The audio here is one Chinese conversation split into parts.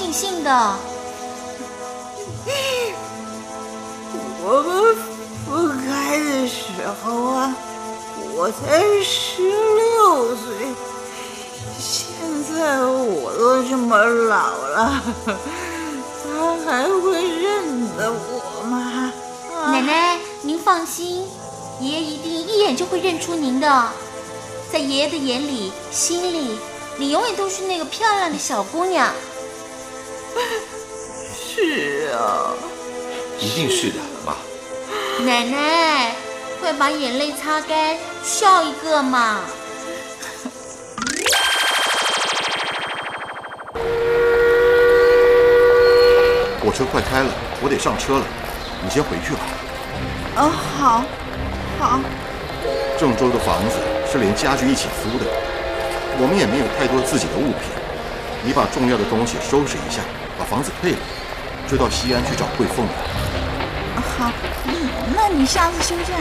您高高兴兴的。我们分开的时候啊，我才十六岁，现在我都这么老了，他还会认得我吗？啊奶奶，您放心，爷爷一定一眼就会认出您的。在爷爷的眼里、心里，你永远都是那个漂亮的小姑娘。一定是的，妈。奶奶，快把眼泪擦干，笑一个嘛！火车快开了，我得上车了，你先回去吧。哦，好，好，郑州的房子是连家具一起租的，我们也没有太多自己的物品。你把重要的东西收拾一下，把房子退了，就到西安去找桂凤了。好，嗯，那你下次休假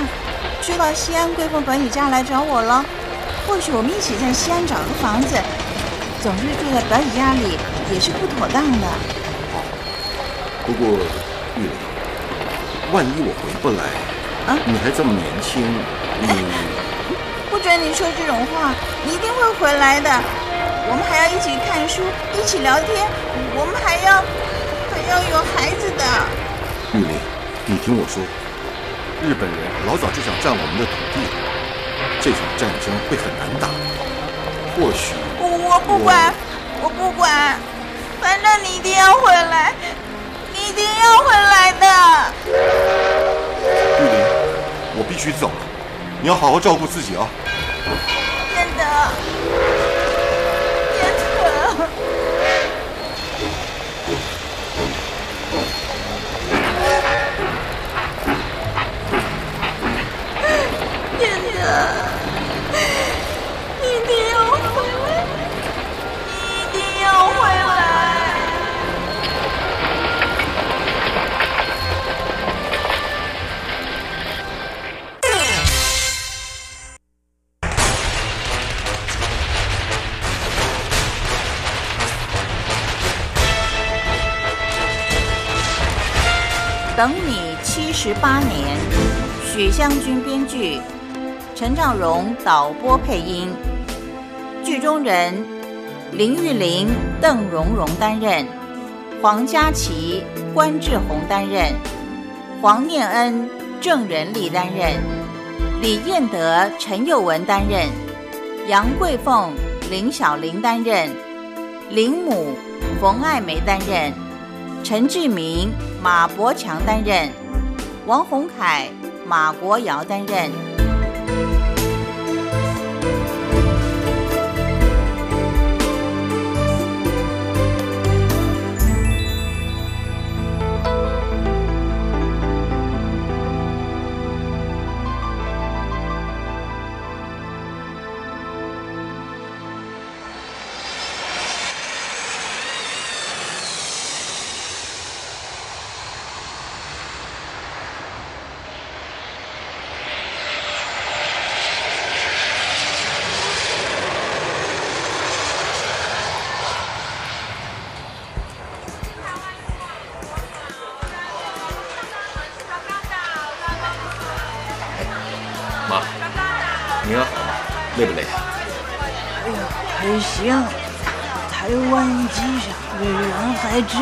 就到西安桂凤本宇家来找我了。或许我们一起在西安找个房子，总是住在本宇家里也是不妥当的。不过，玉玲，万一我回不来，啊你还这么年轻，你 不准你说这种话，你一定会回来的。我们还要一起看书，一起聊天，我们还要还要有孩子的。听我说，日本人老早就想占我们的土地，这场战争会很难打。或许我我不管，我不管，反正你一定要回来，你一定要回来的。玉玲，我必须走了，你要好好照顾自己啊。等你七十八年，许湘君编剧，陈兆荣导播配音，剧中人林玉玲、邓蓉蓉担任，黄佳琪、关志宏担任，黄念恩、郑仁利担任，李彦德、陈佑文担任，杨桂凤、林小玲担任，林母、冯爱梅担任。陈志明、马伯强担任，王洪凯、马国尧担任。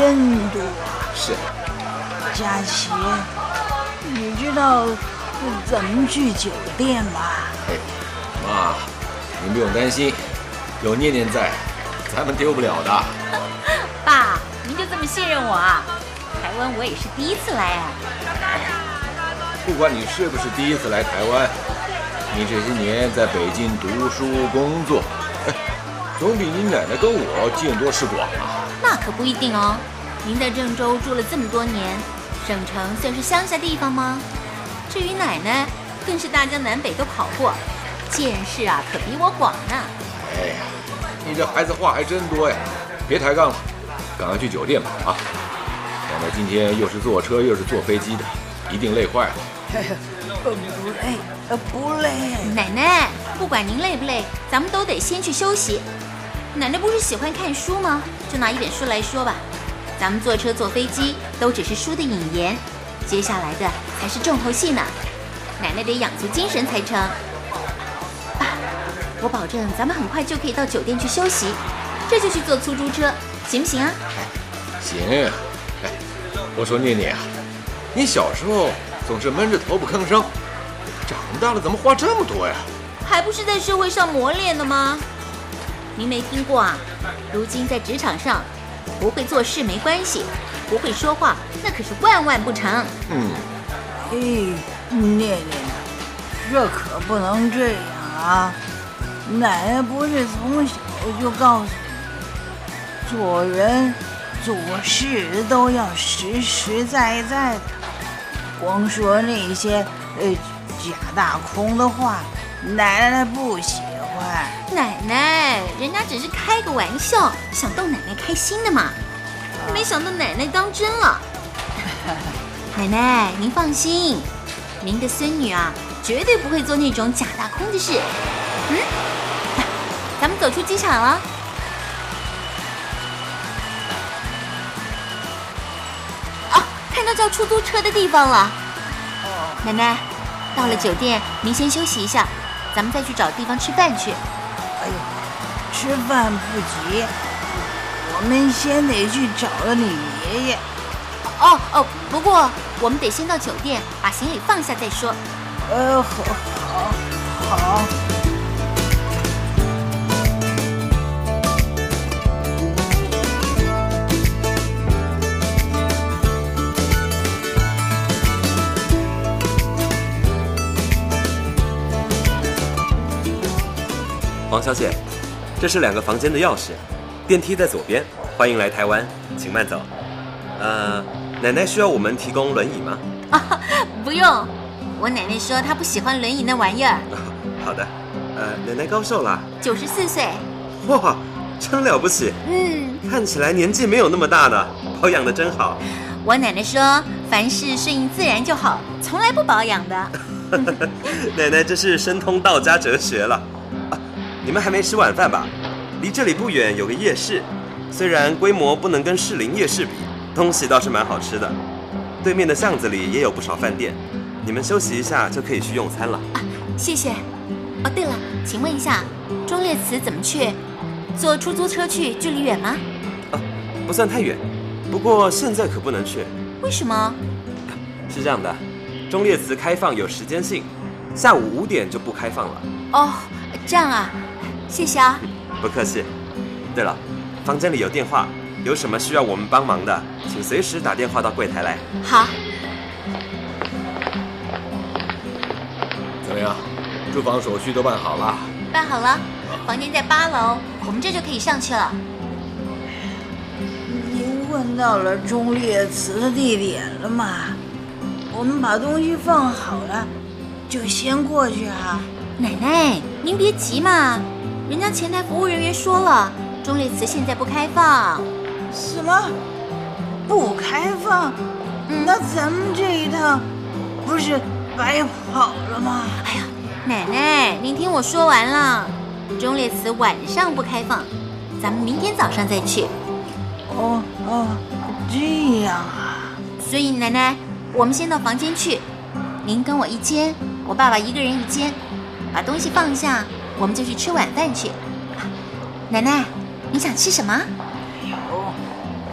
真多。是。佳琪，你知道怎么去酒店吗？哎，妈，您不用担心，有念念在，咱们丢不了的。爸，您就这么信任我啊？台湾我也是第一次来啊。不管你是不是第一次来台湾，你这些年在北京读书工作，总比你奶奶跟我见多识广啊。那可不一定哦。您在郑州住了这么多年。省城算是乡下地方吗？至于奶奶，更是大江南北都跑过，见识啊可比我广呢。哎呀，你这孩子话还真多呀！别抬杠了，赶快去酒店吧啊！奶奶今天又是坐车又是坐飞机的，一定累坏了。不累，不累。奶奶，不管您累不累，咱们都得先去休息。奶奶不是喜欢看书吗？就拿一本书来说吧。咱们坐车坐飞机都只是输的引言，接下来的才是重头戏呢。奶奶得养足精神才成。爸，我保证咱们很快就可以到酒店去休息，这就去坐出租车，行不行啊？行。哎，我说念念啊，你小时候总是闷着头不吭声，长大了怎么话这么多呀？还不是在社会上磨练的吗？您没听过啊？如今在职场上。不会做事没关系，不会说话那可是万万不成。嗯，哎，念念，这可不能这样啊！奶奶不是从小就告诉你，做人做事都要实实在在的，光说那些呃假大空的话，奶奶不行欢。奶奶，人家只是开个玩笑，想逗奶奶开心的嘛。没想到奶奶当真了。奶奶，您放心，您的孙女啊，绝对不会做那种假大空的事。嗯，咱们走出机场了。啊，看到叫出租车的地方了。哦，奶奶，到了酒店，您先休息一下。咱们再去找地方吃饭去。哎呦，吃饭不急，我们先得去找了你爷爷。哦哦，不过我们得先到酒店把行李放下再说。呃，好，好，好。王小姐，这是两个房间的钥匙，电梯在左边。欢迎来台湾，请慢走。呃，奶奶需要我们提供轮椅吗？啊，不用。我奶奶说她不喜欢轮椅那玩意儿。好的。呃，奶奶高寿了？九十四岁。哇，真了不起。嗯。看起来年纪没有那么大呢，保养的真好。我奶奶说，凡事顺应自然就好，从来不保养的。奶奶这是深通道家哲学了。你们还没吃晚饭吧？离这里不远有个夜市，虽然规模不能跟士林夜市比，东西倒是蛮好吃的。对面的巷子里也有不少饭店，你们休息一下就可以去用餐了。啊，谢谢。哦，对了，请问一下，忠烈祠怎么去？坐出租车去距离远吗？啊，不算太远，不过现在可不能去。为什么？是这样的，忠烈祠开放有时间性，下午五点就不开放了。哦，这样啊。谢谢啊，不客气。对了，房间里有电话，有什么需要我们帮忙的，请随时打电话到柜台来。好。怎么样，住房手续都办好了？办好了，房间在八楼，我们这就可以上去了。您问到了忠烈祠的地点了吗？我们把东西放好了，就先过去啊。奶奶，您别急嘛。人家前台服务人员说了，中列祠现在不开放。什么？不开放？那咱们这一趟不是白跑了吗？哎呀，奶奶，您听我说完了，中列祠晚上不开放，咱们明天早上再去。哦哦，这样啊。所以奶奶，我们先到房间去，您跟我一间，我爸爸一个人一间。把东西放下，我们就去吃晚饭去。啊奶奶，你想吃什么？有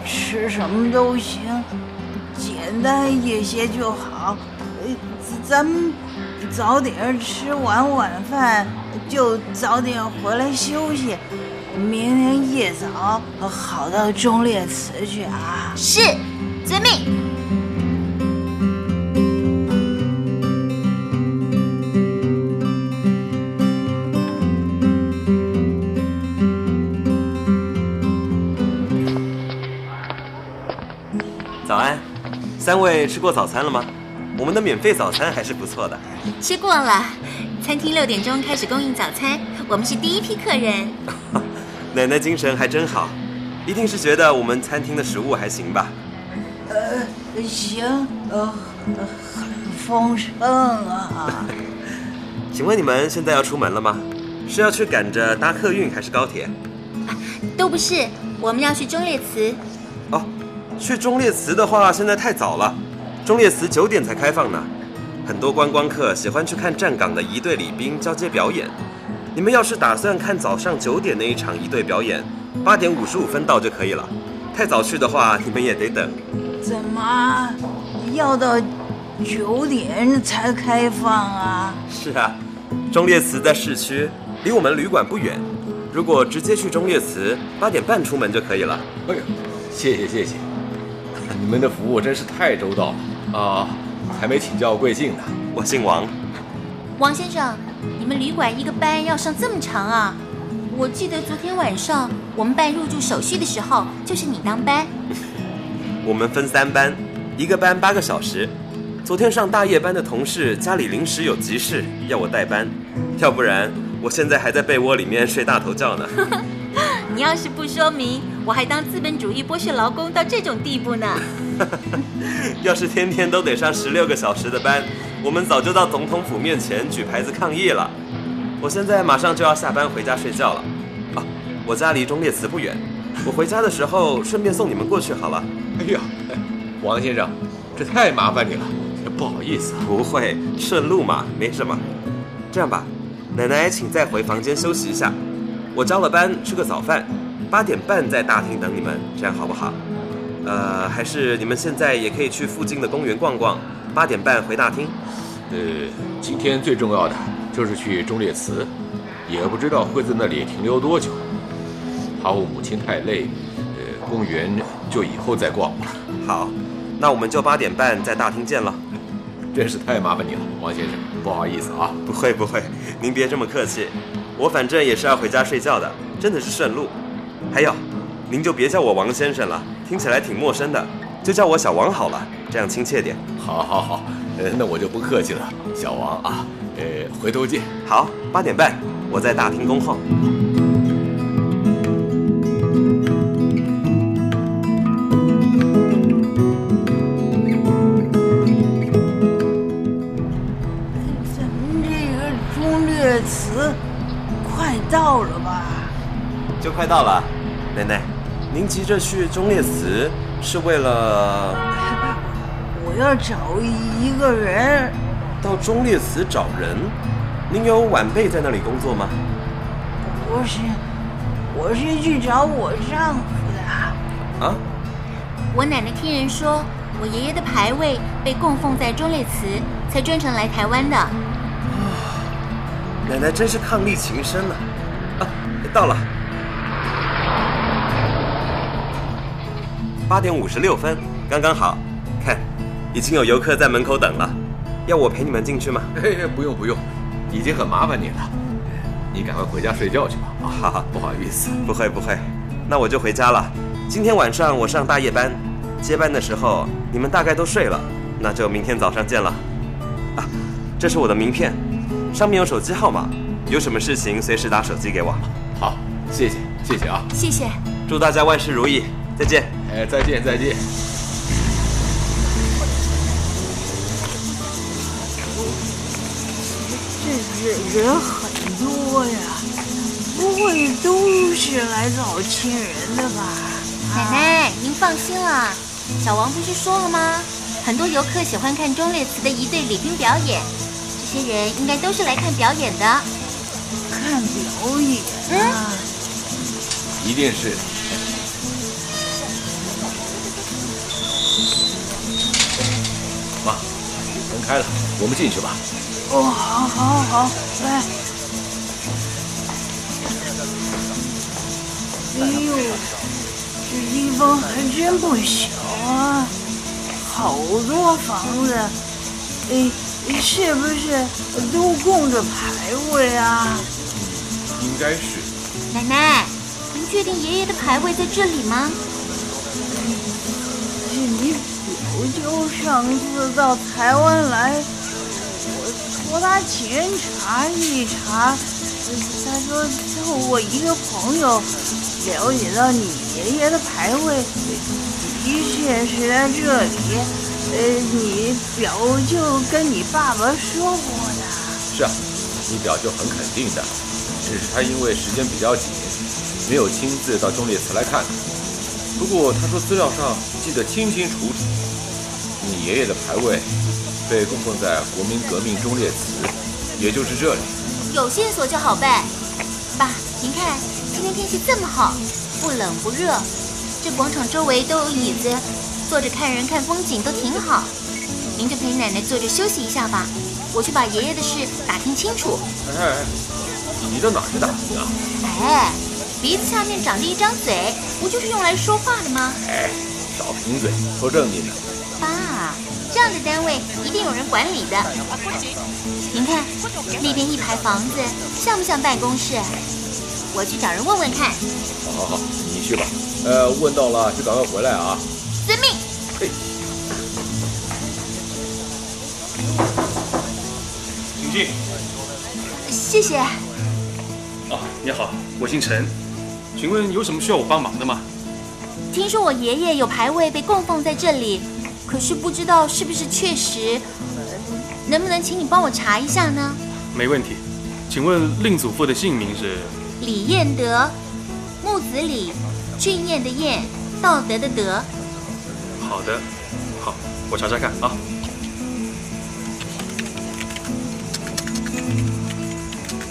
吃什么都行，简单一些就好。呃，咱们早点吃完晚饭，就早点回来休息。明天一早好到忠烈祠去啊！是，遵命。三位吃过早餐了吗？我们的免费早餐还是不错的。吃过了，餐厅六点钟开始供应早餐，我们是第一批客人。奶奶精神还真好，一定是觉得我们餐厅的食物还行吧？呃，行，呃，很丰盛啊。请问你们现在要出门了吗？是要去赶着搭客运还是高铁？都不是，我们要去忠烈祠。哦，去忠烈祠的话，现在太早了，忠烈祠九点才开放呢。很多观光客喜欢去看站岗的一队礼兵交接表演。你们要是打算看早上九点那一场一队表演，八点五十五分到就可以了。太早去的话，你们也得等。怎么要到九点才开放啊？是啊，忠烈祠在市区，离我们旅馆不远。如果直接去忠烈祠，八点半出门就可以了。哎呦，谢谢谢谢，你们的服务真是太周到了啊！还没请教贵姓呢。我姓王，王先生，你们旅馆一个班要上这么长啊？我记得昨天晚上我们办入住手续的时候，就是你当班。我们分三班，一个班八个小时。昨天上大夜班的同事家里临时有急事，要我代班，要不然我现在还在被窝里面睡大头觉呢。你要是不说明，我还当资本主义剥削劳工到这种地步呢。要是天天都得上十六个小时的班，我们早就到总统府面前举牌子抗议了。我现在马上就要下班回家睡觉了。啊，我家离忠烈祠不远，我回家的时候顺便送你们过去好了。哎呀，哎王先生，这太麻烦你了，不好意思啊。不会，顺路嘛，没什么。这样吧，奶奶请再回房间休息一下。我交了班，吃个早饭，八点半在大厅等你们，这样好不好？呃，还是你们现在也可以去附近的公园逛逛，八点半回大厅。呃，今天最重要的就是去忠烈祠，也不知道会在那里停留多久。怕我母亲太累，呃，公园就以后再逛吧。好，那我们就八点半在大厅见了。真是太麻烦你了，王先生，不好意思啊。不会不会，您别这么客气，我反正也是要回家睡觉的，真的是顺路。还有，您就别叫我王先生了，听起来挺陌生的，就叫我小王好了，这样亲切点。好，好，好，呃，那我就不客气了，小王啊，呃，回头见。好，八点半我在大厅恭候。就快到了，奶奶，您急着去忠烈祠是为了我要找一个人，到忠烈祠找人？您有晚辈在那里工作吗？不是，我是去找我丈夫的。啊，我奶奶听人说，我爷爷的牌位被供奉在忠烈祠，才专程来台湾的。奶奶真是伉俪情深啊、啊。到了，八点五十六分，刚刚好。看，已经有游客在门口等了。要我陪你们进去吗？哎，不用不用，已经很麻烦你了，你赶快回家睡觉去吧。啊，好好，不好意思。不会不会，那我就回家了。今天晚上我上大夜班，接班的时候你们大概都睡了，那就明天早上见了。啊，这是我的名片，上面有手机号码，有什么事情随时打手机给我。好，谢谢谢谢啊。谢谢。祝大家万事如意，再见。哎，再见再见。这人人很多呀，不会都是来找亲人的吧？奶奶，您放心啦，小王不是说了吗？很多游客喜欢看忠烈祠的一对礼兵表演，这些人应该都是来看表演的。看表演啊！一定是。开了，我们进去吧。哦，好，好，好，来。哎呦，这地方还真不小啊，好多房子。哎，是不是都供着牌位啊？应该是。奶奶，您确定爷爷的牌位在这里吗？你表舅上次到台湾来，我托他检查一查，他说我一个朋友了解到你爷爷的牌位的确是在这里。呃，你表舅跟你爸爸说过的。是啊，你表舅很肯定的，只是他因为时间比较紧，没有亲自到忠烈祠来看。不过他说资料上记得清清楚楚，爷爷的牌位被供奉在国民革命忠烈祠，也就是这里。有线索就好办。爸，您看，今天天气这么好，不冷不热，这广场周围都有椅子。坐着看人看风景都挺好，您就陪奶奶坐着休息一下吧。我去把爷爷的事打听清楚。哎，你到哪去打听啊？哎，鼻子下面长着一张嘴，不就是用来说话的吗？哎，少贫嘴，说正经的。爸，这样的单位一定有人管理的。您看那边一排房子，像不像办公室？我去找人问问看。好好好，你去吧。呃，问到了就赶快回来啊。遵命。嘿，请进。谢谢。啊，你好，我姓陈，请问有什么需要我帮忙的吗？听说我爷爷有牌位被供奉在这里，可是不知道是不是确实，能不能请你帮我查一下呢？没问题，请问令祖父的姓名是？李彦德，木子李，俊彦的彦，道德的德。好的，好，我查查看啊。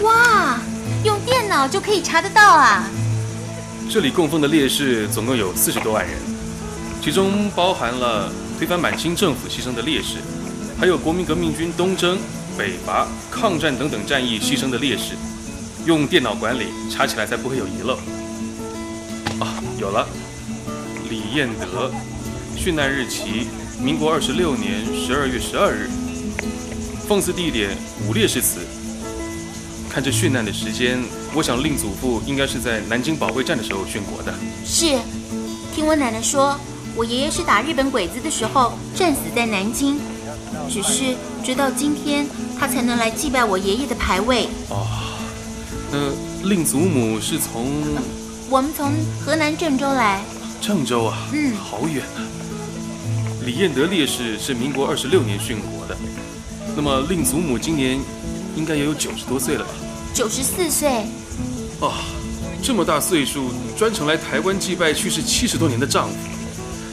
哇，用电脑就可以查得到啊！这里供奉的烈士总共有四十多万人，其中包含了推翻满清政府牺牲的烈士，还有国民革命军东征、北伐、抗战等等战役牺牲的烈士。用电脑管理，查起来才不会有遗漏。啊，有了，李彦德。殉难日期：民国二十六年十二月十二日。奉祀地点：武烈士祠。看这殉难的时间，我想令祖父应该是在南京保卫战的时候殉国的。是，听我奶奶说，我爷爷是打日本鬼子的时候战死在南京。只是直到今天，他才能来祭拜我爷爷的牌位。哦，那令祖母是从……我们从河南郑州来。郑州啊，嗯，好远啊。李彦德烈士是民国二十六年殉国的，那么令祖母今年应该也有九十多岁了吧？九十四岁。哦，这么大岁数，专程来台湾祭拜去世七十多年的丈夫，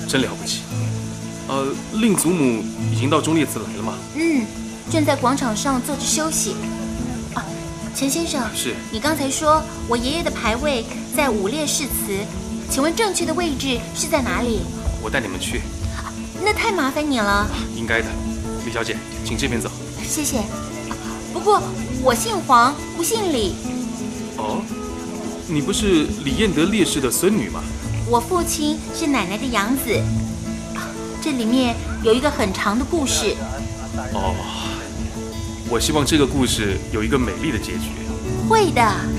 真了不起。呃，令祖母已经到忠烈祠来了吗？嗯，正在广场上坐着休息。啊，陈先生，是你刚才说我爷爷的牌位在五烈誓祠，请问正确的位置是在哪里？我带你们去。那太麻烦你了。应该的，李小姐，请这边走。谢谢。不过我姓黄，不姓李。哦，你不是李彦德烈士的孙女吗？我父亲是奶奶的养子。这里面有一个很长的故事。哦，我希望这个故事有一个美丽的结局。会的。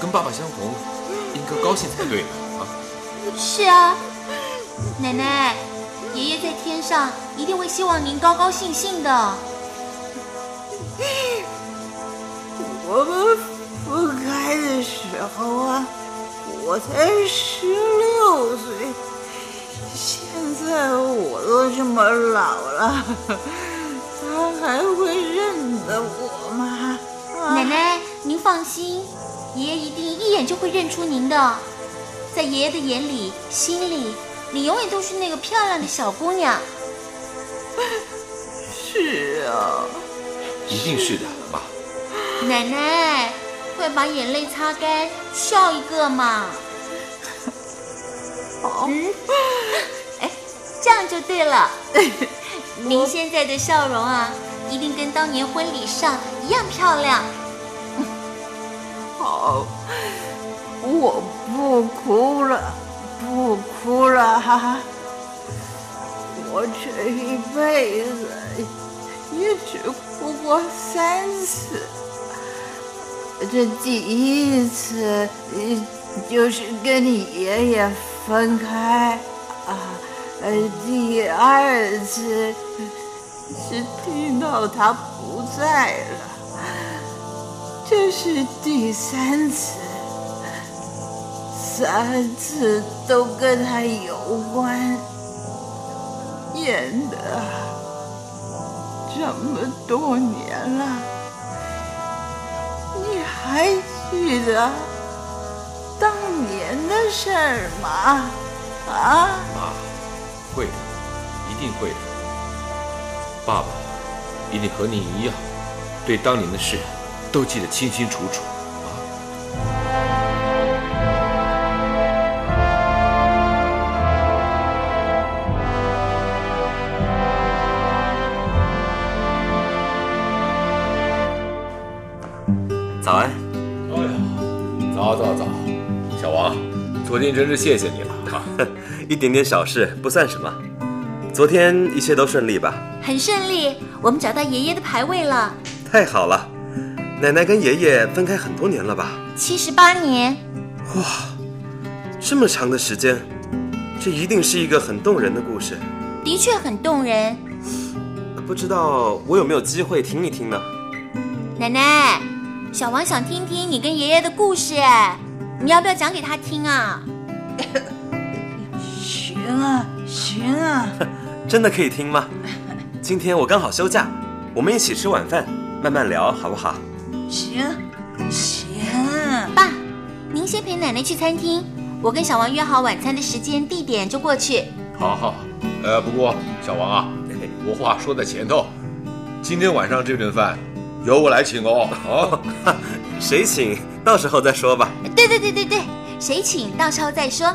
跟爸爸相逢，应该高兴才对呢啊！是啊，奶奶，爷爷在天上一定会希望您高高兴兴的。我们分开的时候啊，我才十六岁，现在我都这么老了，他还会认得我吗？啊奶奶，您放心，爷爷一定一眼就会认出您的。在爷爷的眼里、心里，你永远都是那个漂亮的小姑娘。是啊，一定是的，妈。奶奶，快把眼泪擦干，笑一个嘛。嗯，哎，这样就对了。您现在的笑容啊，一定跟当年婚礼上一样漂亮。好，我不哭了，不哭了，哈哈。我这一辈子也只哭过三次，这第一次呃就是跟你爷爷分开啊，呃，第二次是听到他不在了。这是第三次，三次都跟他有关。演的这么多年了，你还记得当年的事儿吗？啊？妈，会的，一定会的。爸爸一定和你一样，对当年的事都记得清清楚楚。早安，哎呀，早早早，昨天真是谢谢你了啊！一点点小事不算什么。昨天一切都顺利吧？很顺利，我们找到爷爷的牌位了。太好了，奶奶跟爷爷分开很多年了吧？七十八年，哇，这么长的时间，这一定是一个很动人的故事。的确很动人。不知道我有没有机会听一听呢？奶奶，小王想听听你跟爷爷的故事，哎，你要不要讲给他听啊？行啊，行啊。真的可以听吗？今天我刚好休假，我们一起吃晚饭，慢慢聊，好不好？行，行。爸，您先陪奶奶去餐厅，我跟小王约好晚餐的时间、地点就过去。好好，呃，不过小王啊，我话说在前头，今天晚上这顿饭由我来请哦。哦，谁请？到时候再说吧。对对对对对，谁请到时候再说。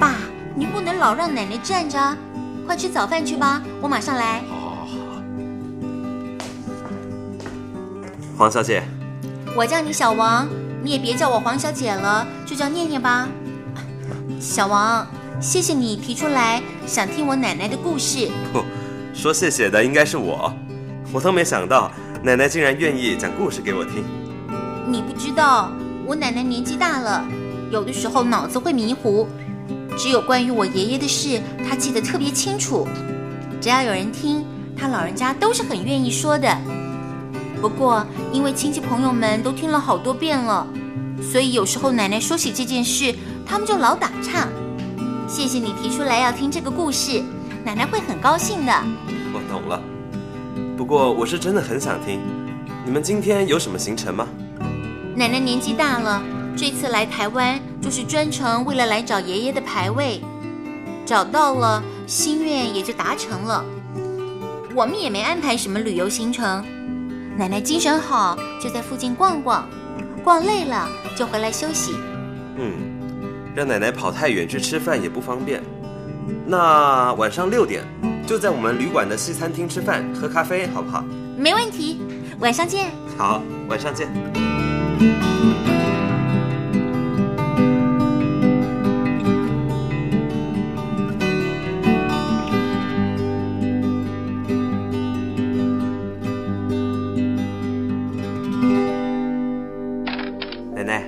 爸，你不能老让奶奶站着啊，快吃早饭去吧，我马上来。好好好。黄小姐，我叫你小王，你也别叫我黄小姐了，就叫念念吧。小王，谢谢你提出来想听我奶奶的故事。不，说谢谢的应该是我，我都没想到奶奶竟然愿意讲故事给我听。你不知道，我奶奶年纪大了，有的时候脑子会迷糊，只有关于我爷爷的事，她记得特别清楚。只要有人听，她老人家都是很愿意说的。不过，因为亲戚朋友们都听了好多遍了，所以有时候奶奶说起这件事，他们就老打岔。谢谢你提出来要听这个故事，奶奶会很高兴的。我懂了，不过我是真的很想听。你们今天有什么行程吗？奶奶年纪大了，这次来台湾就是专程为了来找爷爷的牌位，找到了，心愿也就达成了。我们也没安排什么旅游行程，奶奶精神好，就在附近逛逛，逛累了就回来休息。嗯，让奶奶跑太远去吃饭也不方便。那晚上六点就在我们旅馆的西餐厅吃饭喝咖啡，好不好？没问题，晚上见。好，晚上见。奶奶，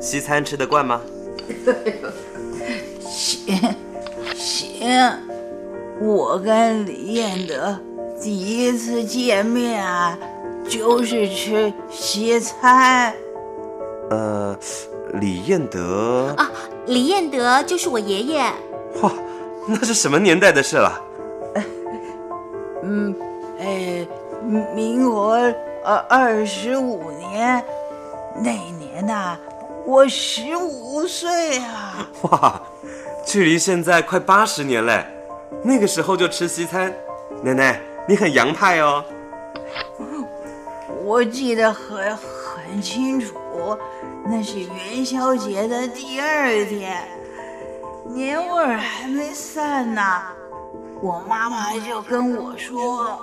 西餐吃得惯吗？行行，我跟李彦德第一次见面，就是吃西餐。呃，李彦德啊，李彦德就是我爷爷。哇，那是什么年代的事了？嗯，哎，民国二二十五年，那年呐，我十五岁啊。哇，距离现在快八十年嘞，那个时候就吃西餐，奶奶你很洋派哦。我记得很很清楚，那是元宵节的第二天，年味儿还没散呢，我妈妈就跟我说。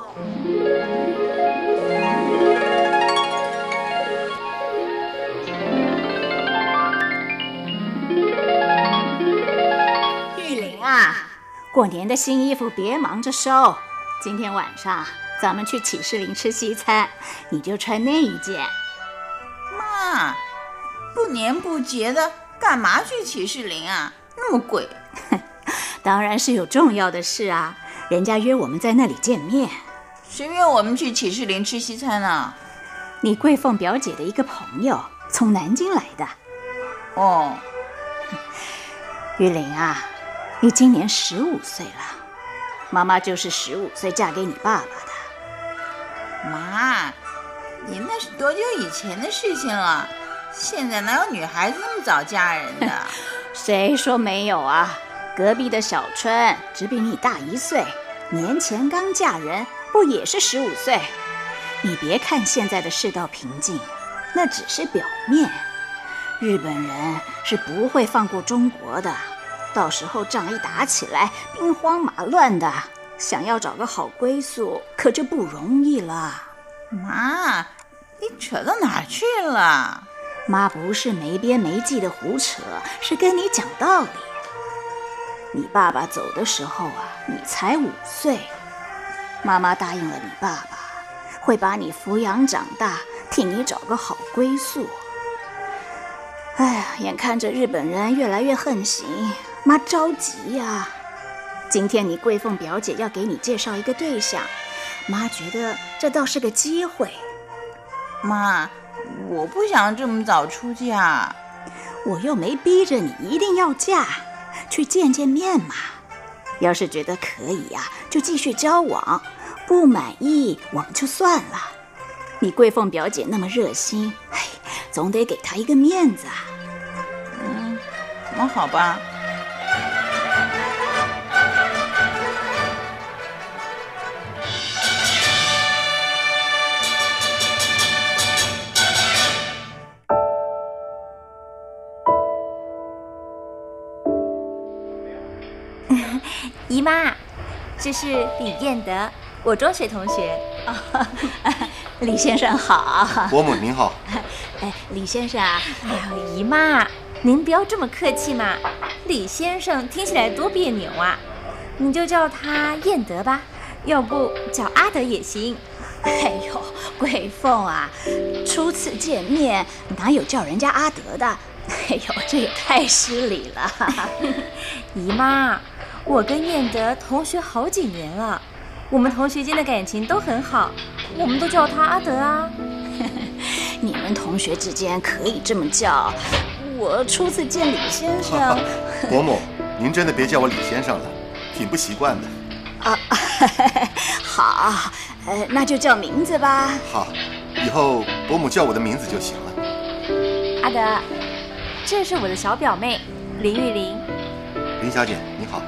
玉玲啊，过年的新衣服别忙着收，今天晚上咱们去启士林吃西餐，你就穿那一件。妈，不年不节的，干嘛去启士林啊？那么贵。当然是有重要的事啊，人家约我们在那里见面。谁约我们去启士林吃西餐呢？你桂凤表姐的一个朋友从南京来的。哦，玉玲啊，你今年十五岁了，妈妈就是十五岁嫁给你爸爸的。妈，你那是多久以前的事情了？现在哪有女孩子那么早嫁人的？谁说没有啊？隔壁的小春只比你大一岁，年前刚嫁人，不也是十五岁？你别看现在的世道平静，那只是表面。日本人是不会放过中国的，到时候仗一打起来，兵荒马乱的，想要找个好归宿，可就不容易了。妈，你扯到哪儿去了？妈不是没边没际的胡扯，是跟你讲道理。你爸爸走的时候啊，你才五岁，妈妈答应了你爸爸，会把你抚养长大，替你找个好归宿。哎呀，眼看着日本人越来越横行，妈着急呀。今天你桂凤表姐要给你介绍一个对象，妈觉得这倒是个机会。妈，我不想这么早出嫁，我又没逼着你一定要嫁，去见见面嘛。要是觉得可以呀，就继续交往；不满意，我们就算了。你桂凤表姐那么热心，哎，总得给她一个面子啊。嗯，那好吧。姨妈，这是李彦德，我中学同学。李先生好，伯母您好。哎，李先生啊，哎呦，姨妈，您不要这么客气嘛。李先生听起来多别扭啊，你就叫他彦德吧，要不叫阿德也行。哎呦，桂凤啊，初次见面哪有叫人家阿德的？哎呦，这也太失礼了。姨妈，我跟念德同学好几年了，我们同学间的感情都很好，我们都叫他阿德啊。你们同学之间可以这么叫，我初次见李先生。伯母，您真的别叫我李先生了，挺不习惯的。啊，好，呃，那就叫名字吧。好，以后伯母叫我的名字就行了。阿德，这是我的小表妹林玉玲。林小姐，你好。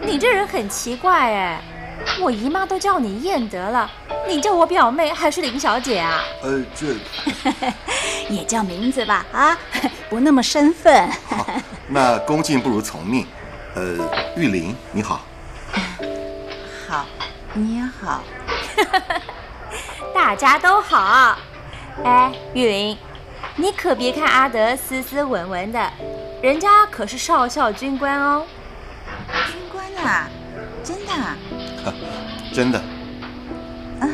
哎，你这人很奇怪哎，我姨妈都叫你燕德了，你叫我表妹还是林小姐啊？呃，这 也叫名字吧，啊，不那么生分。好，那恭敬不如从命。呃，玉林，你好。好，你好。大家都好。哎，玉林，你可别看阿德斯斯文文的，人家可是少校军官哦。啊？真的？真的。啊，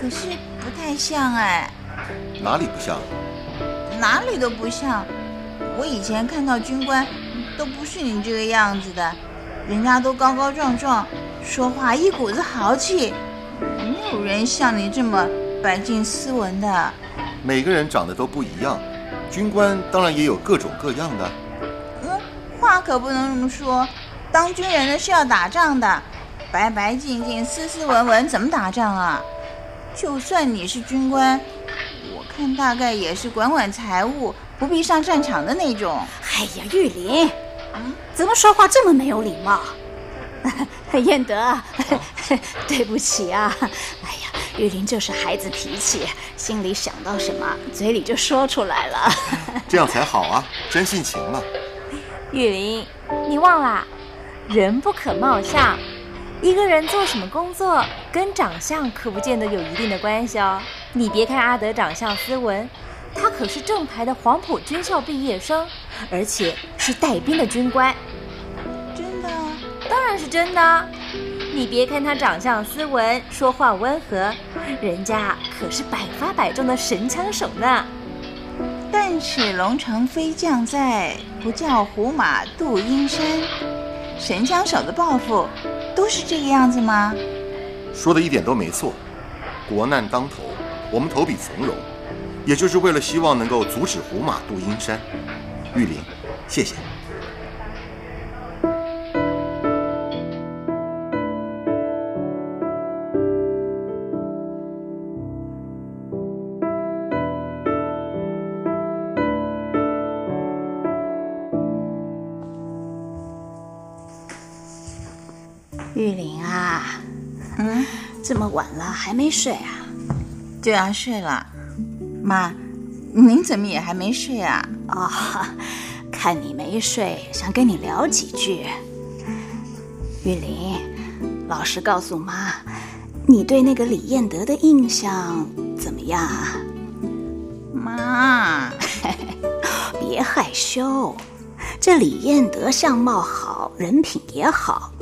可是不太像哎。哪里不像？哪里都不像。我以前看到军官，都不是你这个样子的，人家都高高壮壮，说话一股子豪气，没有人像你这么白净斯文的。每个人长得都不一样，军官当然也有各种各样的。嗯，话可不能这么说，当军人的是要打仗的，白白净净、斯斯文文，怎么打仗啊？就算你是军官，我看大概也是管管财务，不必上战场的那种。哎呀，玉林，怎么说话这么没有礼貌？燕德，对不起啊。哎呀，玉林就是孩子脾气，心里想到什么，嘴里就说出来了。这样才好啊，真性情嘛。玉林，你忘了，人不可貌相。一个人做什么工作，跟长相可不见得有一定的关系哦。你别看阿德长相斯文，他可是正牌的黄埔军校毕业生，而且是带兵的军官。真的？当然是真的。你别看他长相斯文，说话温和，人家可是百发百中的神枪手呢。但使龙城飞将在，不教胡马度阴山。神枪手的报复都是这个样子吗？说的一点都没错。国难当头，我们投笔从戎，也就是为了希望能够阻止胡马渡阴山。玉林，谢谢。这么晚了还没睡啊？对啊睡了。妈，您怎么也还没睡啊？哦，看你没睡，想跟你聊几句。玉林，老实告诉妈，你对那个李彦德的印象怎么样啊？妈，别害羞。这李彦德相貌好，人品也好，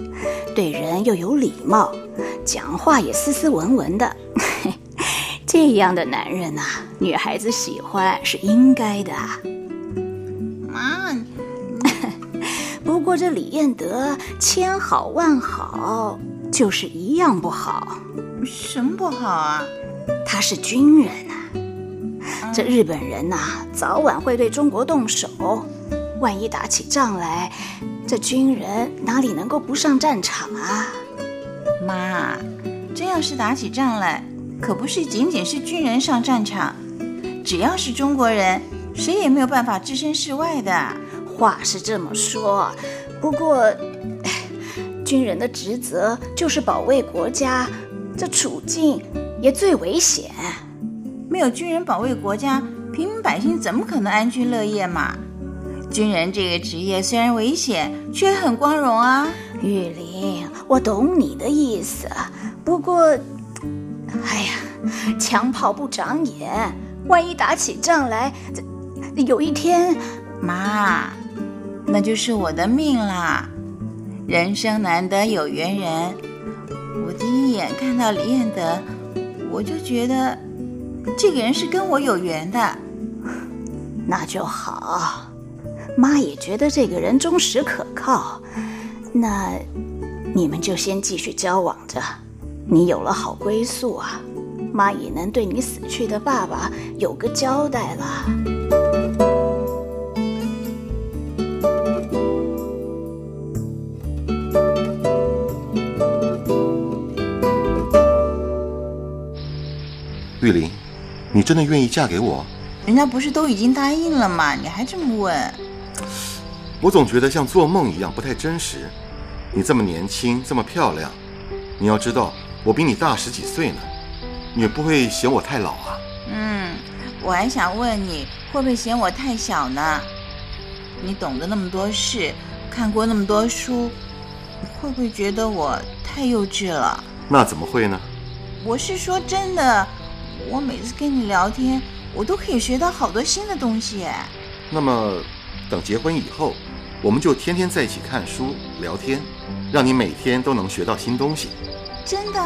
对人又有礼貌，讲话也斯斯文文的。这样的男人呐，女孩子喜欢是应该的。妈，不过这李彦德千好万好，就是一样不好。什么不好啊？他是军人啊。这日本人呐，早晚会对中国动手。万一打起仗来，这军人哪里能够不上战场啊？妈，真要是打起仗来，可不是仅仅是军人上战场，只要是中国人，谁也没有办法置身事外的。话是这么说，不过，军人的职责就是保卫国家，这处境也最危险。没有军人保卫国家，平民百姓怎么可能安居乐业嘛？军人这个职业虽然危险，却很光荣啊！玉林，我懂你的意思，不过，哎呀，枪炮不长眼，万一打起仗来，这有一天，妈，那就是我的命啦！人生难得有缘人，我第一眼看到李彦德，我就觉得这个人是跟我有缘的，那就好。妈也觉得这个人忠实可靠，那你们就先继续交往着。你有了好归宿啊，妈也能对你死去的爸爸有个交代了。玉林，你真的愿意嫁给我？人家不是都已经答应了吗？你还这么问？我总觉得像做梦一样，不太真实。你这么年轻，这么漂亮，你要知道，我比你大十几岁呢，你也不会嫌我太老啊？嗯，我还想问你，会不会嫌我太小呢？你懂得那么多事，看过那么多书，会不会觉得我太幼稚了？那怎么会呢？我是说真的，我每次跟你聊天，我都可以学到好多新的东西。那么，等结婚以后。我们就天天在一起看书聊天，让你每天都能学到新东西。真的？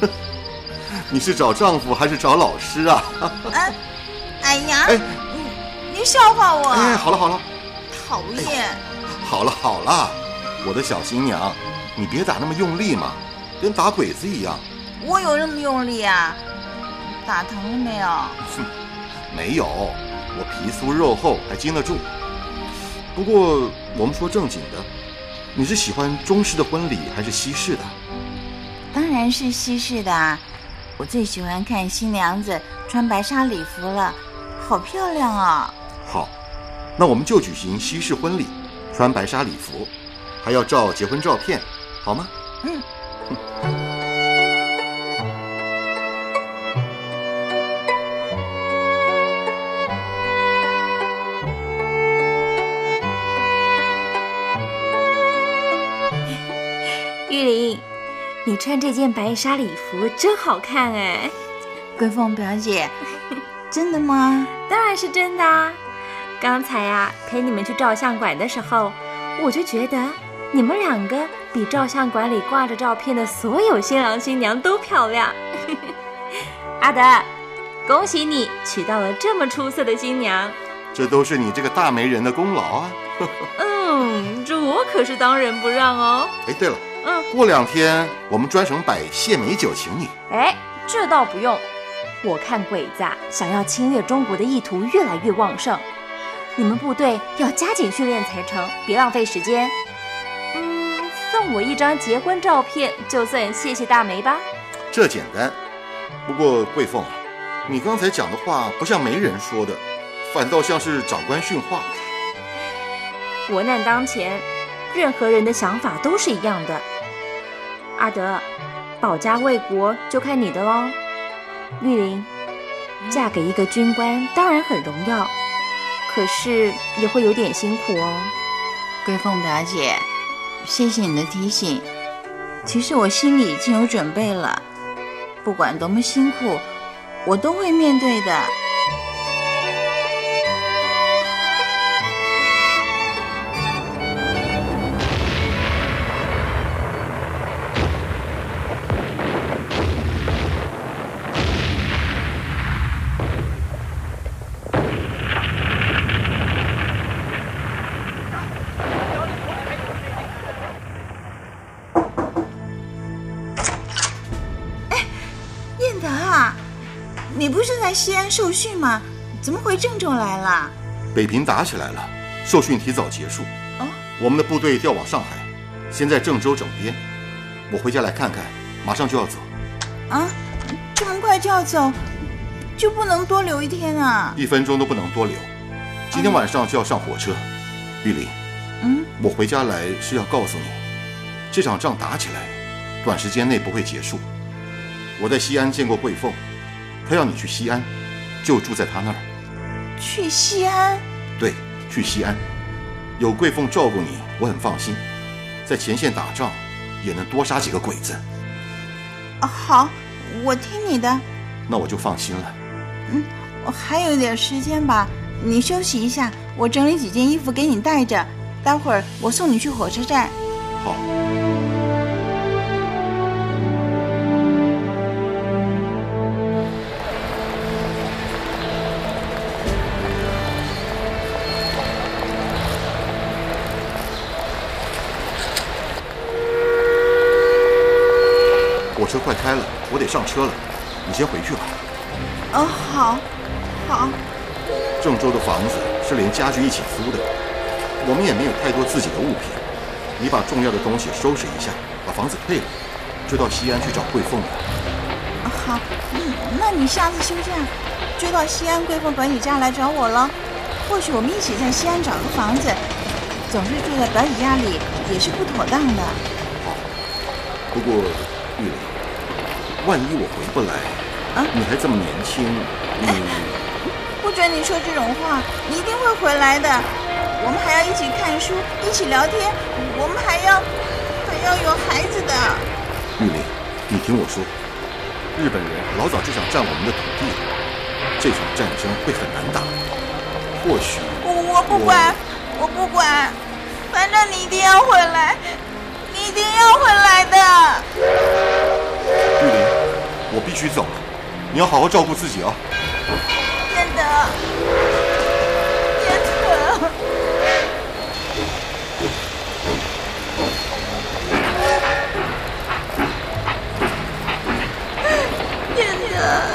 你是找丈夫还是找老师啊？哎，哎呀，你你笑话我？哎，好了好了，讨厌。好。好了好了，我的小新娘，你别打那么用力嘛，跟打鬼子一样。我有那么用力啊？打疼了没有？哼，没有，我皮酥肉厚，还经得住。不过我们说正经的，你是喜欢中式的婚礼还是西式的？当然是西式的啊！我最喜欢看新娘子穿白纱礼服了，好漂亮啊！好，那我们就举行西式婚礼，穿白纱礼服，还要照结婚照片，好吗？嗯。你穿这件白纱礼服真好看哎！桂凤表姐，真的吗？当然是真的啊！刚才呀，陪你们去照相馆的时候，我就觉得你们两个比照相馆里挂着照片的所有新郎新娘都漂亮。阿德，恭喜你娶到了这么出色的新娘！这都是你这个大媒人的功劳啊！嗯，这我可是当仁不让哦。哎，对了，嗯，过两天我们专程摆谢美酒请你。哎，这倒不用。我看鬼子啊，想要侵略中国的意图越来越旺盛，你们部队要加紧训练才成，别浪费时间。嗯，送我一张结婚照片，就算谢谢大梅吧。这简单。不过桂凤，你刚才讲的话不像媒人说的，反倒像是长官训话。国难当前，任何人的想法都是一样的。阿德，保家卫国就看你的喽。绿林，嫁给一个军官当然很荣耀，可是也会有点辛苦哦。桂凤表姐，谢谢你的提醒。其实我心里已经有准备了，不管多么辛苦，我都会面对的。西安受训吗？怎么回郑州来了？北平打起来了，受训提早结束。哦，我们的部队调往上海，先在郑州整编。我回家来看看，马上就要走。啊，这么快就要走，就不能多留一天啊？一分钟都不能多留。今天晚上就要上火车。玉林，嗯，我回家来是要告诉你，这场仗打起来，短时间内不会结束。我在西安见过桂凤。他要你去西安，就住在他那儿。去西安？对，去西安，有桂凤照顾你，我很放心。在前线打仗，也能多杀几个鬼子。啊，好，我听你的。那我就放心了。嗯，我还有一点时间吧，你休息一下，我整理几件衣服给你带着，待会儿我送你去火车站。好。快开了，我得上车了，你先回去吧。哦，好，好。郑州的房子是连家具一起租的，我们也没有太多自己的物品。你把重要的东西收拾一下，把房子退了，就到西安去找桂凤了。好，嗯，那你下次休假就到西安桂凤表姐家来找我了。或许我们一起在西安找个房子，总是住在表姐家里也是不妥当的。好，不过玉玲。万一我回不来，啊，你还这么年轻，你不准你说这种话，你一定会回来的。我们还要一起看书，一起聊天，我们还要还要有孩子的。玉玲，你听我说，日本人老早就想占我们的土地，这场战争会很难打。或许我不管，我不管，反正你一定要回来，你一定要回来的。玉林，我必须走了，你要好好照顾自己啊。天德，天德，天德。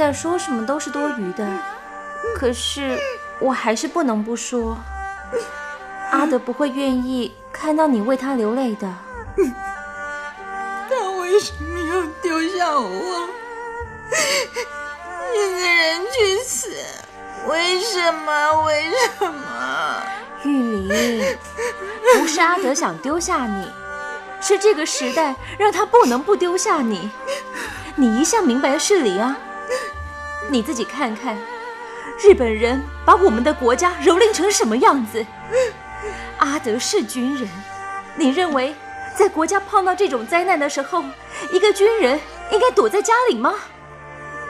在说什么都是多余的，可是我还是不能不说，阿德不会愿意看到你为他流泪的。他为什么要丢下我，一个人去死？为什么？为什么？玉玲，不是阿德想丢下你，是这个时代让他不能不丢下你。你一向明白事理啊，你自己看看，日本人把我们的国家蹂躏成什么样子？阿德是军人，你认为在国家碰到这种灾难的时候，一个军人应该躲在家里吗？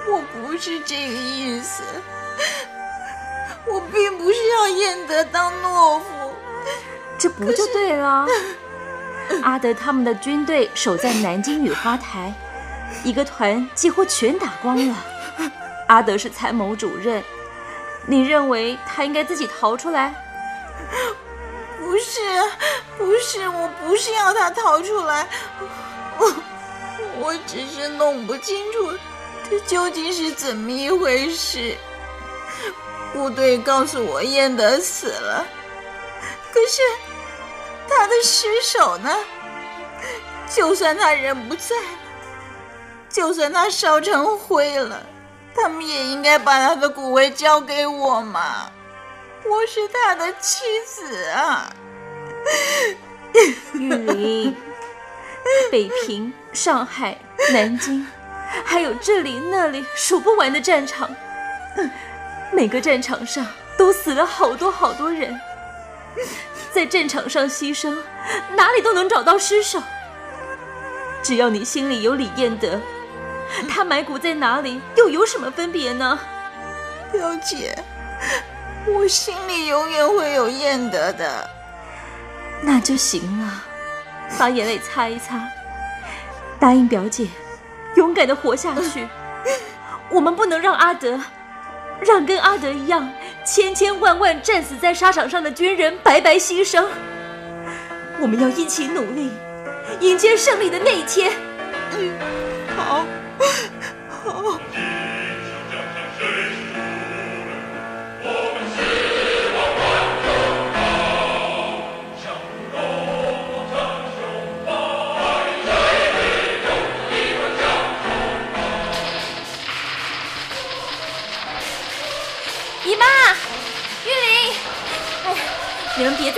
我不是这个意思，我并不是要燕德当懦夫，这不就对了？阿德他们的军队守在南京雨花台。一个团几乎全打光了。阿德是参谋主任，你认为他应该自己逃出来？不是，不是，我不是要他逃出来，我我只是弄不清楚这究竟是怎么一回事。部队告诉我燕德死了，可是他的尸首呢？就算他人不在。就算他烧成灰了，他们也应该把他的骨灰交给我嘛！我是他的妻子啊！玉林，北平、上海、南京，还有这里那里数不完的战场，每个战场上都死了好多好多人，在战场上牺牲，哪里都能找到尸首。只要你心里有李彦德。他埋骨在哪里，又有什么分别呢？表姐，我心里永远会有燕德的。那就行了，把眼泪擦一擦，答应表姐，勇敢的活下去。我们不能让阿德，让跟阿德一样千千万万战死在沙场上的军人白白牺牲。我们要一起努力，迎接胜利的那一天。嗯，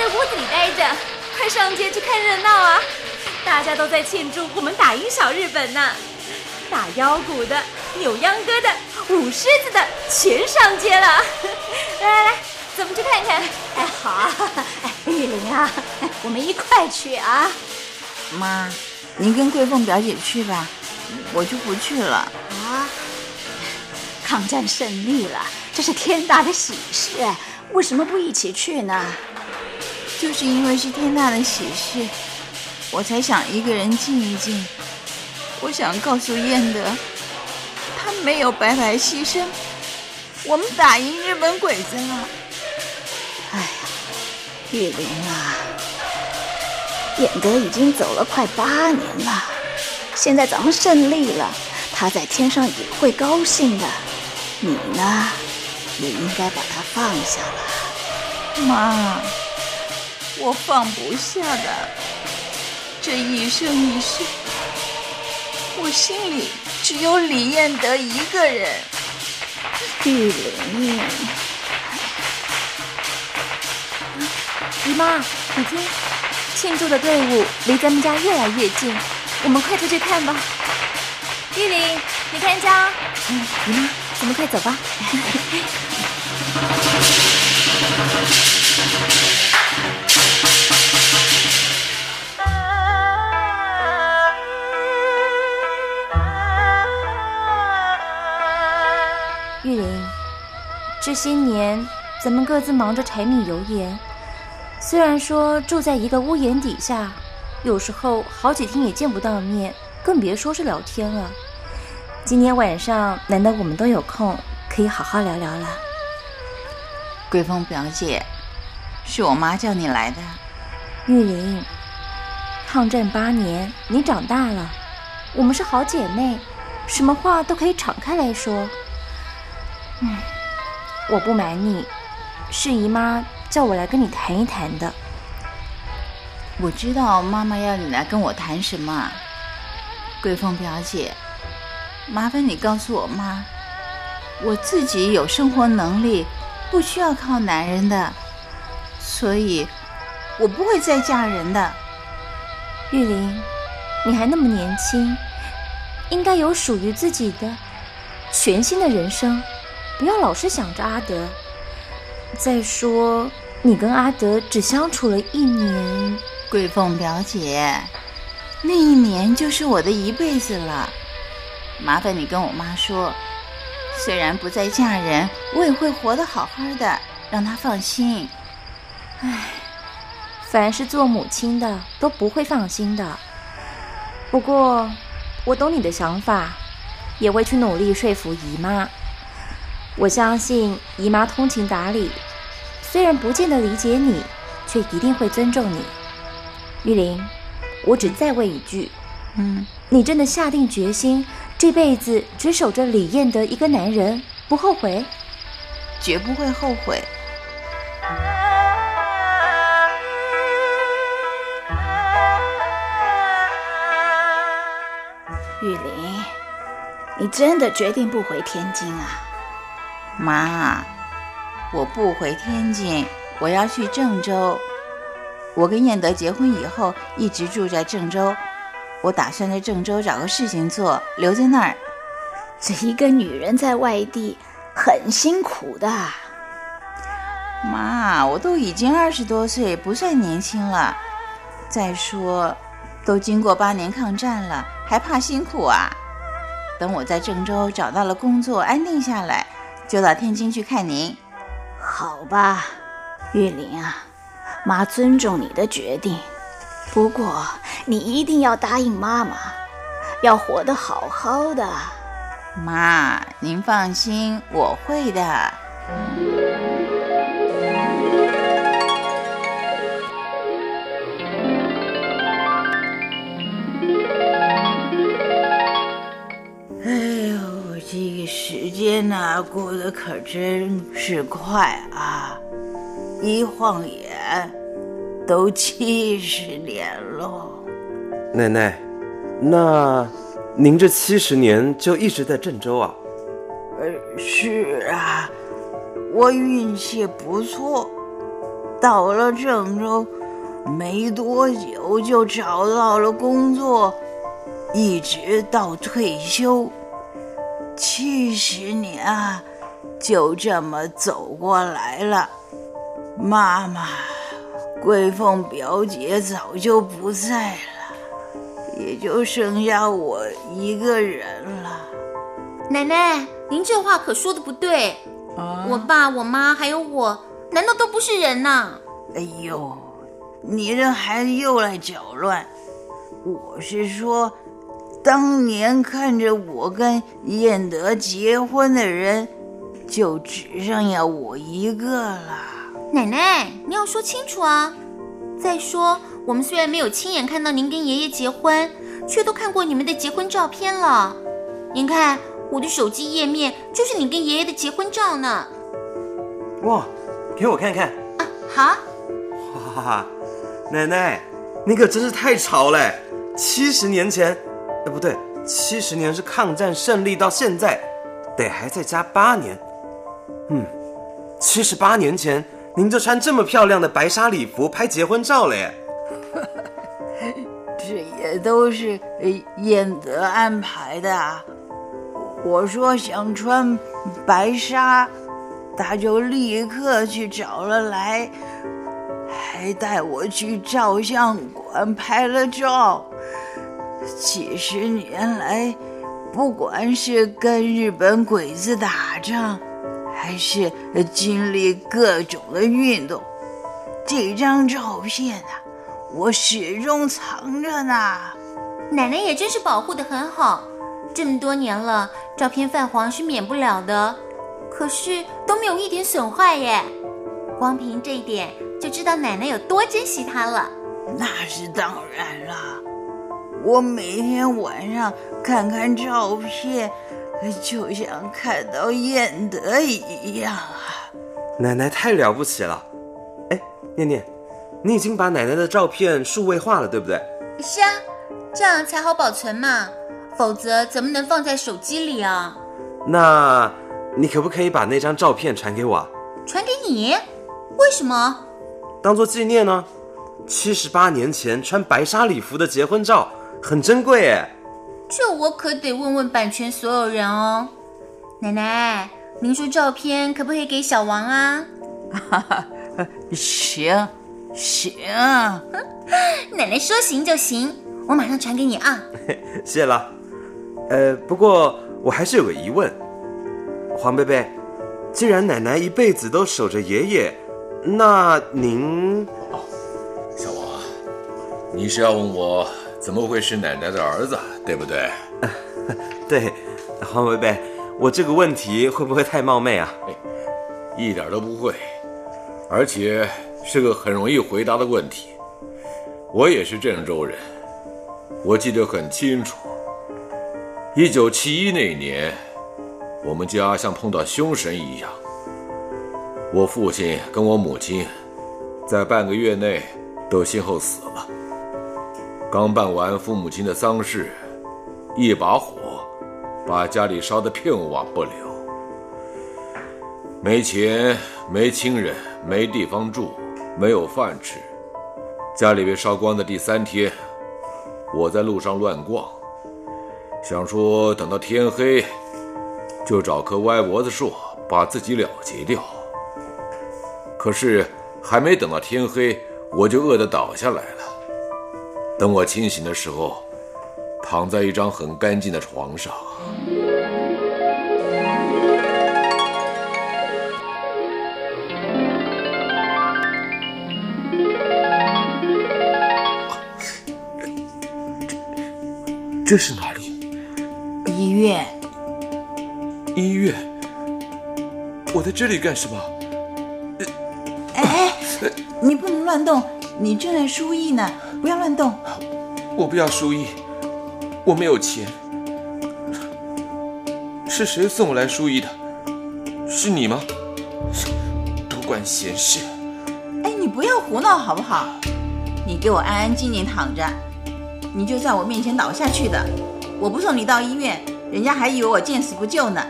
在屋子里待着，快上街去看热闹啊！大家都在庆祝我们打赢小日本呢。打腰鼓的、扭秧歌的、舞狮子的，全上街了。来来来，咱们去看看。哎，好。哎，玉玲啊，我们一块去啊。妈，您跟桂凤表姐去吧，我就不去了。啊？抗战胜利了，这是天大的喜事，为什么不一起去呢？就是因为是天大的喜事，我才想一个人静一静。我想告诉燕德，他没有白白牺牲，我们打赢日本鬼子了。哎呀，玉玲啊，燕德已经走了快八年了，现在咱们胜利了，他在天上也会高兴的。你呢，也应该把他放下了。妈，我放不下的，这一生一世。我心里只有李彦德一个人。玉玲，姨妈，你听，庆祝的队伍离咱们家越来越近，我们快出去看吧。玉玲，你看家。嗯，姨妈，咱们快走吧。这些年，咱们各自忙着柴米油盐，虽然说住在一个屋檐底下，有时候好几天也见不到面，更别说是聊天了。今天晚上难得我们都有空，可以好好聊聊了。桂凤表姐，是我妈叫你来的。玉玲，抗战八年，你长大了，我们是好姐妹，什么话都可以敞开来说。嗯，我不瞒你，是姨妈叫我来跟你谈一谈的。我知道妈妈要你来跟我谈什么，桂凤表姐，麻烦你告诉我妈，我自己有生活能力，不需要靠男人的，所以我不会再嫁人的。玉玲，你还那么年轻，应该有属于自己的全新的人生，不要老是想着阿德。再说，你跟阿德只相处了一年。桂凤表姐，那一年就是我的一辈子了。麻烦你跟我妈说，虽然不再嫁人，我也会活得好好的，让她放心。唉，凡是做母亲的都不会放心的。不过，我懂你的想法，也会去努力说服姨妈。我相信姨妈通情达理，虽然不见得理解你，却一定会尊重你。玉玲，我只再问一句，嗯，你真的下定决心这辈子只守着李彦德一个男人，不后悔？绝不会后悔。玉玲，你真的决定不回天津啊？妈，我不回天津，我要去郑州。我跟燕德结婚以后，一直住在郑州。我打算在郑州找个事情做，留在那儿。这一个女人在外地很辛苦的。妈，我都已经二十多岁，不算年轻了。再说，都经过八年抗战了，还怕辛苦啊？等我在郑州找到了工作，安定下来，就到天津去看您。好吧，玉玲啊。妈尊重你的决定，不过你一定要答应妈妈，要活得好好的。妈，您放心，我会的。个时间呐，过得可真是快啊！一晃眼。都七十年了，奶奶，那您这七十年就一直在郑州啊？呃，是啊，我运气不错，到了郑州没多久就找到了工作，一直到退休，七十年啊，就这么走过来了，妈妈。桂凤表姐早就不在了，也就剩下我一个人了。奶奶，您这话可说的不对。我爸、我妈还有我，难道都不是人呐？哎呦，你这孩子又来搅乱。我是说，当年看着我跟燕德结婚的人，就只剩下我一个了。奶奶，你要说清楚啊！再说，我们虽然没有亲眼看到您跟爷爷结婚，却都看过你们的结婚照片了。您看，我的手机页面就是你跟爷爷的结婚照呢。哇，给我看看啊！好。哈哈哈，奶奶，你可真是太潮了！七十年前，哎，不对，七十年是抗战胜利到现在，得还再加八年。嗯，七十八年前。您就穿这么漂亮的白纱礼服拍结婚照了耶？这也都是燕德安排的。我说想穿白纱，他就立刻去找了来，还带我去照相馆拍了照。几十年来，不管是跟日本鬼子打仗。还是经历各种的运动，这张照片呢，我始终藏着呢。奶奶也真是保护的很好，这么多年了，照片泛黄是免不了的，可是都没有一点损坏耶。光凭这一点就知道奶奶有多珍惜它了。那是当然了，我每天晚上看看照片，就像看到燕德一样啊！奶奶太了不起了！哎，念念，你已经把奶奶的照片数位化了，对不对？是啊，这样才好保存嘛，否则怎么能放在手机里啊？那，你可不可以把那张照片传给我？传给你？为什么？当做纪念呢。七十八年前穿白纱礼服的结婚照，很珍贵哎。这我可得问问版权所有人哦。奶奶，您说照片可不可以给小王啊？行，行。奶奶说行就行，我马上传给你啊。谢了。呃，不过我还是有个疑问，黄贝贝，既然奶奶一辈子都守着爷爷，那您？哦小王，你是要问我怎么会是奶奶的儿子，对不对？对，黄贝贝，我这个问题会不会太冒昧啊？一点都不会，而且是个很容易回答的问题。我也是郑州人，我记得很清楚。一九七一那年，我们家像碰到凶神一样，我父亲跟我母亲在半个月内。都先后死了。刚办完父母亲的丧事，一把火把家里烧得片瓦不留。没钱，没亲人，没地方住，没有饭吃。家里被烧光的第三天，我在路上乱逛，想说等到天黑，就找棵歪脖子树把自己了结掉。可是还没等到天黑。我就饿得倒下来了。等我清醒的时候，躺在一张很干净的床上。这是哪里？医院。医院？我在这里干什么？哎你不能乱动，你正在输液呢，不要乱动。我不要输液，我没有钱。是谁送我来输液的？是你吗？多管闲事！哎，你不要胡闹好不好？你给我安安静静躺着，你就在我面前倒下去的。我不送你到医院，人家还以为我见死不救呢。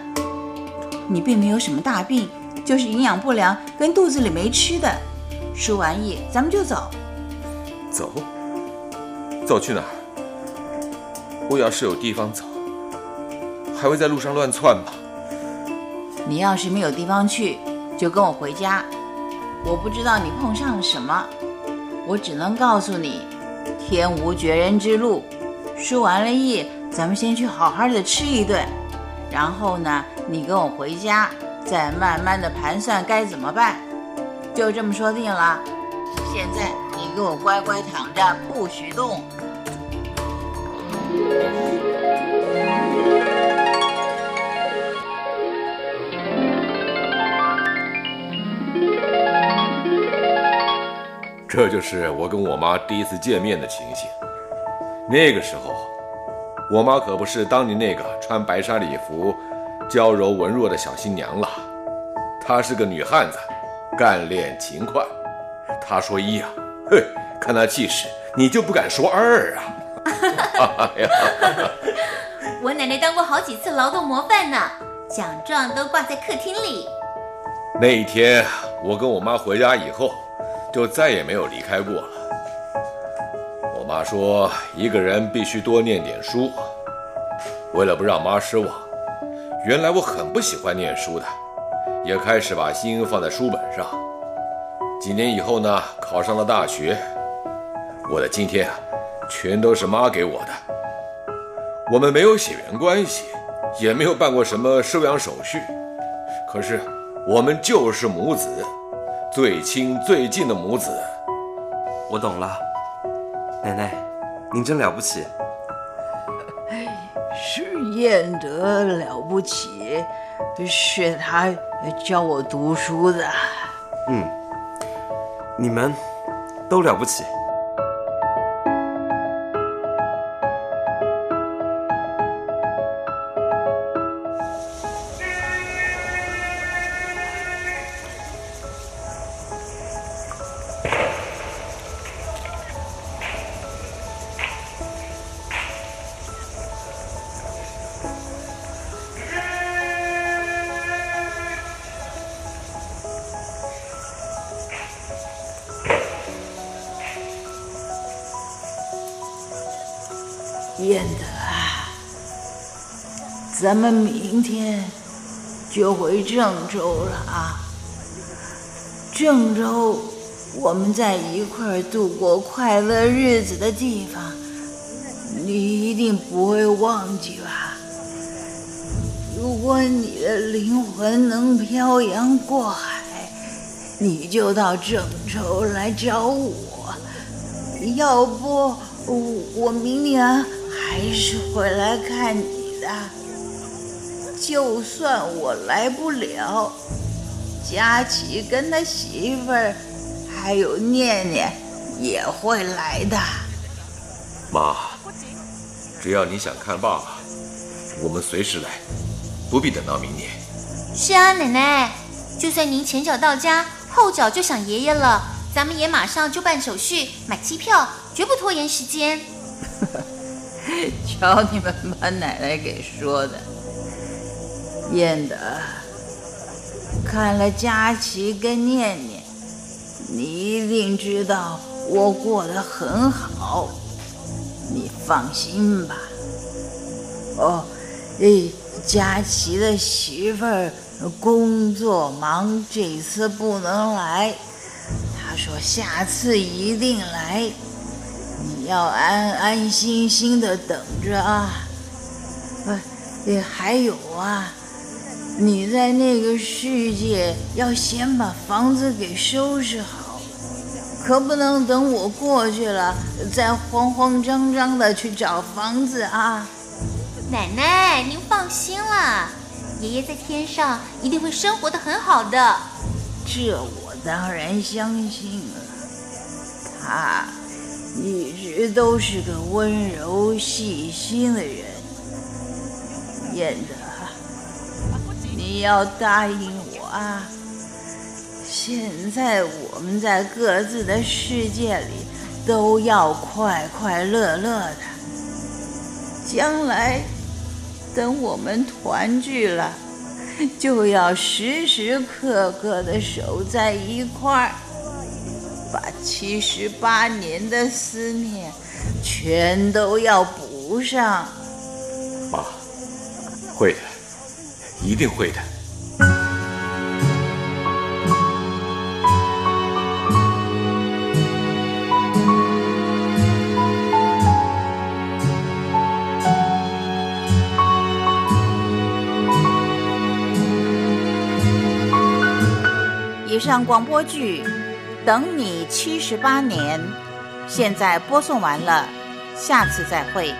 你并没有什么大病，就是营养不良跟肚子里没吃的。输完液，咱们就走。走？走去哪儿？我要是有地方走，还会在路上乱窜吗？你要是没有地方去，就跟我回家。我不知道你碰上了什么，我只能告诉你，天无绝人之路。输完了液，咱们先去好好的吃一顿，然后呢，你跟我回家，再慢慢的盘算该怎么办。就这么说定了。现在你给我乖乖躺着，不许动。这就是我跟我妈第一次见面的情形。那个时候，我妈可不是当年那个穿白纱礼服、娇柔文弱的小新娘了，她是个女汉子。干练勤快，她说一啊，嘿，看那气势，你就不敢说二啊！我奶奶当过好几次劳动模范呢，奖状都挂在客厅里。那一天，我跟我妈回家以后，就再也没有离开过了。我妈说，一个人必须多念点书。为了不让妈失望，原来我很不喜欢念书的。也开始把心放在书本上。几年以后呢，考上了大学。我的今天啊，全都是妈给我的。我们没有血缘关系，也没有办过什么收养手续，可是我们就是母子，最亲最近的母子。我懂了，奶奶，您真了不起。是燕德了不起，是他。教我读书的，嗯，你们都了不起。咱们明天就回郑州了啊！郑州，我们在一块儿度过快乐日子的地方，你一定不会忘记吧？如果你的灵魂能漂洋过海，你就到郑州来找我。要不，我明年还是会来看你的。就算我来不了，佳琪跟他媳妇儿还有念念也会来的。妈，只要你想看爸爸，我们随时来。不必等到明年。是啊，奶奶，就算您前脚到家，后脚就想爷爷了，咱们也马上就办手续、买机票，绝不拖延时间。瞧你们把奶奶给说的，燕德，看了佳琪跟念念，你一定知道我过得很好，你放心吧。哦，诶。佳琪的媳妇儿工作忙，这次不能来。他说下次一定来，你要安安心心的等着啊。呃，还有啊，你在那个世界要先把房子给收拾好，可不能等我过去了再慌慌张张的去找房子啊。奶奶，您放心啦，爷爷在天上一定会生活的很好的。这我当然相信了，他一直都是个温柔细心的人。燕子，你要答应我啊！现在我们在各自的世界里都要快快乐乐的，将来。等我们团聚了，就要时时刻刻的守在一块儿，把七十八年的思念全都要补上。妈，会的，一定会的。以上广播剧《等你七十八年》，现在播送完了，下次再会。